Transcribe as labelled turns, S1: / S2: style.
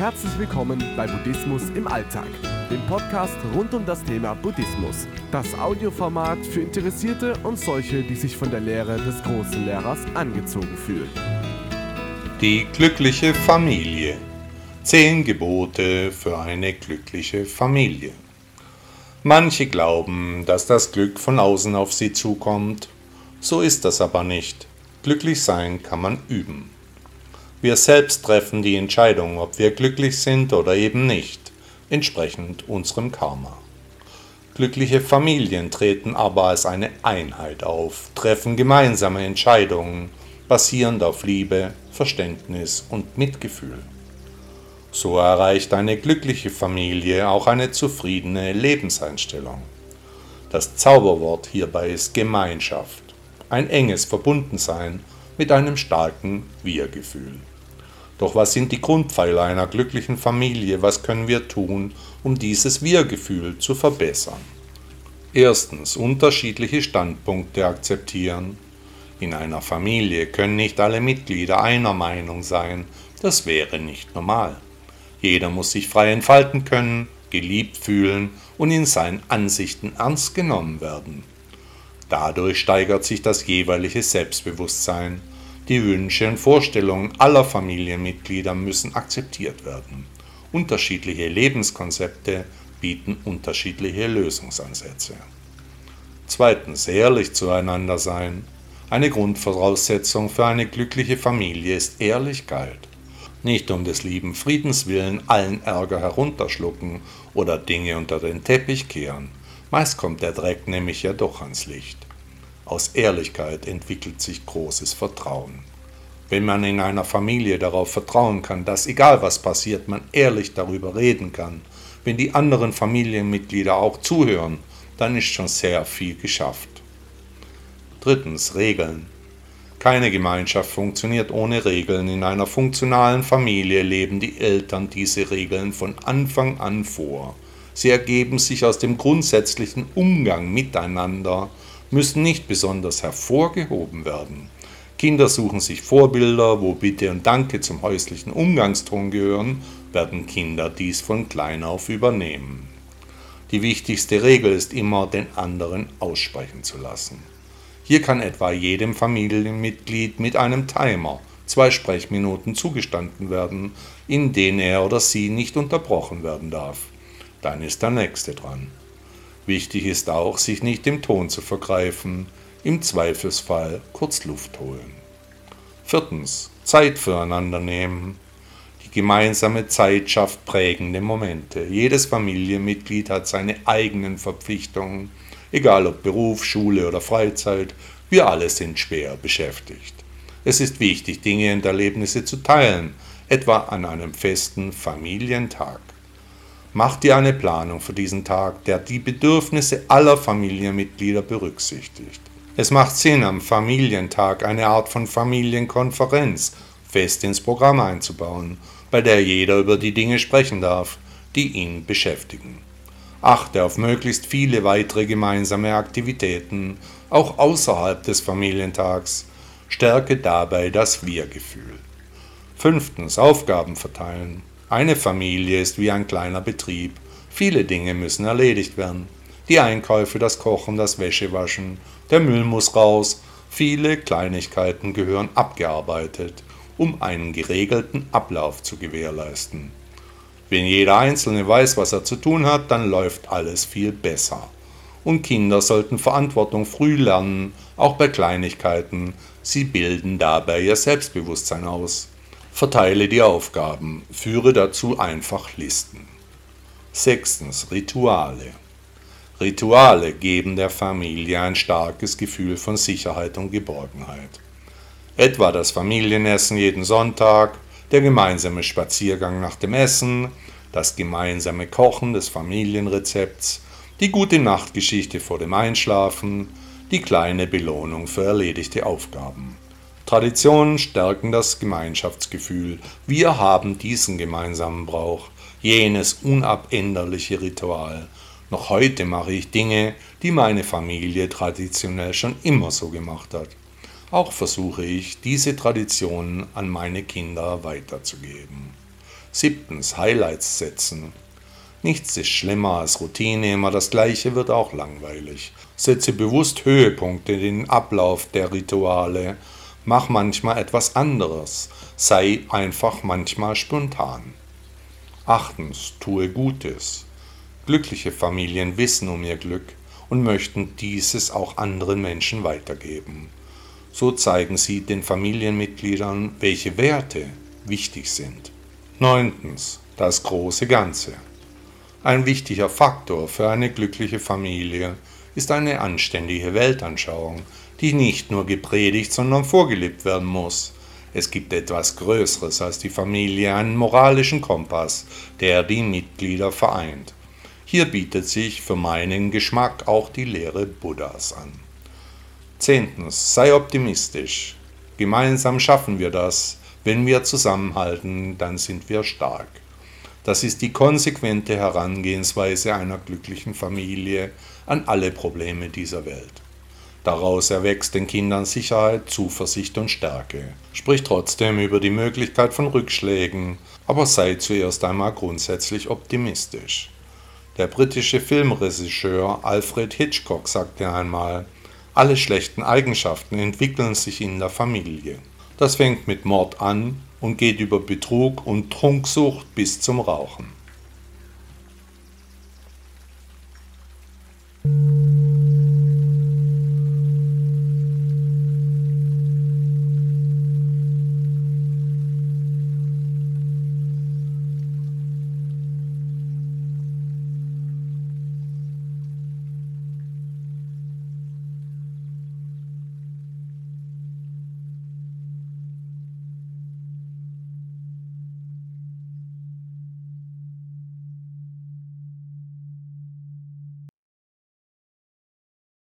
S1: Herzlich willkommen bei Buddhismus im Alltag, dem Podcast rund um das Thema Buddhismus. Das Audioformat für Interessierte und solche, die sich von der Lehre des großen Lehrers angezogen fühlen.
S2: Die glückliche Familie. Zehn Gebote für eine glückliche Familie. Manche glauben, dass das Glück von außen auf sie zukommt. So ist das aber nicht. Glücklich sein kann man üben. Wir selbst treffen die Entscheidung, ob wir glücklich sind oder eben nicht, entsprechend unserem Karma. Glückliche Familien treten aber als eine Einheit auf, treffen gemeinsame Entscheidungen, basierend auf Liebe, Verständnis und Mitgefühl. So erreicht eine glückliche Familie auch eine zufriedene Lebenseinstellung. Das Zauberwort hierbei ist Gemeinschaft, ein enges Verbundensein mit einem starken Wir-Gefühl. Doch was sind die Grundpfeiler einer glücklichen Familie? Was können wir tun, um dieses Wir-Gefühl zu verbessern? Erstens unterschiedliche Standpunkte akzeptieren. In einer Familie können nicht alle Mitglieder einer Meinung sein, das wäre nicht normal. Jeder muss sich frei entfalten können, geliebt fühlen und in seinen Ansichten ernst genommen werden. Dadurch steigert sich das jeweilige Selbstbewusstsein die Wünsche und Vorstellungen aller Familienmitglieder müssen akzeptiert werden. Unterschiedliche Lebenskonzepte bieten unterschiedliche Lösungsansätze. Zweitens, ehrlich zueinander sein. Eine Grundvoraussetzung für eine glückliche Familie ist Ehrlichkeit. Nicht um des lieben Friedens willen allen Ärger herunterschlucken oder Dinge unter den Teppich kehren. Meist kommt der Dreck nämlich ja doch ans Licht. Aus Ehrlichkeit entwickelt sich großes Vertrauen. Wenn man in einer Familie darauf vertrauen kann, dass egal was passiert, man ehrlich darüber reden kann, wenn die anderen Familienmitglieder auch zuhören, dann ist schon sehr viel geschafft. Drittens Regeln. Keine Gemeinschaft funktioniert ohne Regeln. In einer funktionalen Familie leben die Eltern diese Regeln von Anfang an vor. Sie ergeben sich aus dem grundsätzlichen Umgang miteinander müssen nicht besonders hervorgehoben werden. Kinder suchen sich Vorbilder, wo Bitte und Danke zum häuslichen Umgangston gehören, werden Kinder dies von klein auf übernehmen. Die wichtigste Regel ist immer, den anderen aussprechen zu lassen. Hier kann etwa jedem Familienmitglied mit einem Timer zwei Sprechminuten zugestanden werden, in denen er oder sie nicht unterbrochen werden darf. Dann ist der Nächste dran. Wichtig ist auch, sich nicht im Ton zu vergreifen, im Zweifelsfall kurz Luft holen. Viertens. Zeit füreinander nehmen. Die gemeinsame Zeit schafft prägende Momente. Jedes Familienmitglied hat seine eigenen Verpflichtungen, egal ob Beruf, Schule oder Freizeit, wir alle sind schwer beschäftigt. Es ist wichtig, Dinge und Erlebnisse zu teilen, etwa an einem festen Familientag. Mach dir eine Planung für diesen Tag, der die Bedürfnisse aller Familienmitglieder berücksichtigt. Es macht Sinn, am Familientag eine Art von Familienkonferenz fest ins Programm einzubauen, bei der jeder über die Dinge sprechen darf, die ihn beschäftigen. Achte auf möglichst viele weitere gemeinsame Aktivitäten, auch außerhalb des Familientags. Stärke dabei das Wir-Gefühl. Fünftens Aufgaben verteilen. Eine Familie ist wie ein kleiner Betrieb. Viele Dinge müssen erledigt werden. Die Einkäufe, das Kochen, das Wäschewaschen, der Müll muss raus. Viele Kleinigkeiten gehören abgearbeitet, um einen geregelten Ablauf zu gewährleisten. Wenn jeder Einzelne weiß, was er zu tun hat, dann läuft alles viel besser. Und Kinder sollten Verantwortung früh lernen, auch bei Kleinigkeiten. Sie bilden dabei ihr Selbstbewusstsein aus. Verteile die Aufgaben, führe dazu einfach Listen. Sechstens Rituale. Rituale geben der Familie ein starkes Gefühl von Sicherheit und Geborgenheit. Etwa das Familienessen jeden Sonntag, der gemeinsame Spaziergang nach dem Essen, das gemeinsame Kochen des Familienrezepts, die gute Nachtgeschichte vor dem Einschlafen, die kleine Belohnung für erledigte Aufgaben. Traditionen stärken das Gemeinschaftsgefühl. Wir haben diesen gemeinsamen Brauch, jenes unabänderliche Ritual. Noch heute mache ich Dinge, die meine Familie traditionell schon immer so gemacht hat. Auch versuche ich, diese Traditionen an meine Kinder weiterzugeben. Siebtens, Highlights setzen. Nichts ist schlimmer als Routine, immer das Gleiche wird auch langweilig. Setze bewusst Höhepunkte in den Ablauf der Rituale. Mach manchmal etwas anderes. Sei einfach manchmal spontan. Achtens, tue Gutes. Glückliche Familien wissen um ihr Glück und möchten dieses auch anderen Menschen weitergeben. So zeigen sie den Familienmitgliedern, welche Werte wichtig sind. Neuntens, das große Ganze. Ein wichtiger Faktor für eine glückliche Familie ist eine anständige Weltanschauung, die nicht nur gepredigt, sondern vorgelebt werden muss. Es gibt etwas Größeres als die Familie, einen moralischen Kompass, der die Mitglieder vereint. Hier bietet sich für meinen Geschmack auch die Lehre Buddhas an. Zehntens, sei optimistisch. Gemeinsam schaffen wir das. Wenn wir zusammenhalten, dann sind wir stark. Das ist die konsequente Herangehensweise einer glücklichen Familie an alle Probleme dieser Welt. Daraus erwächst den Kindern Sicherheit, Zuversicht und Stärke. Sprich trotzdem über die Möglichkeit von Rückschlägen, aber sei zuerst einmal grundsätzlich optimistisch. Der britische Filmregisseur Alfred Hitchcock sagte einmal, alle schlechten Eigenschaften entwickeln sich in der Familie. Das fängt mit Mord an und geht über Betrug und Trunksucht bis zum Rauchen.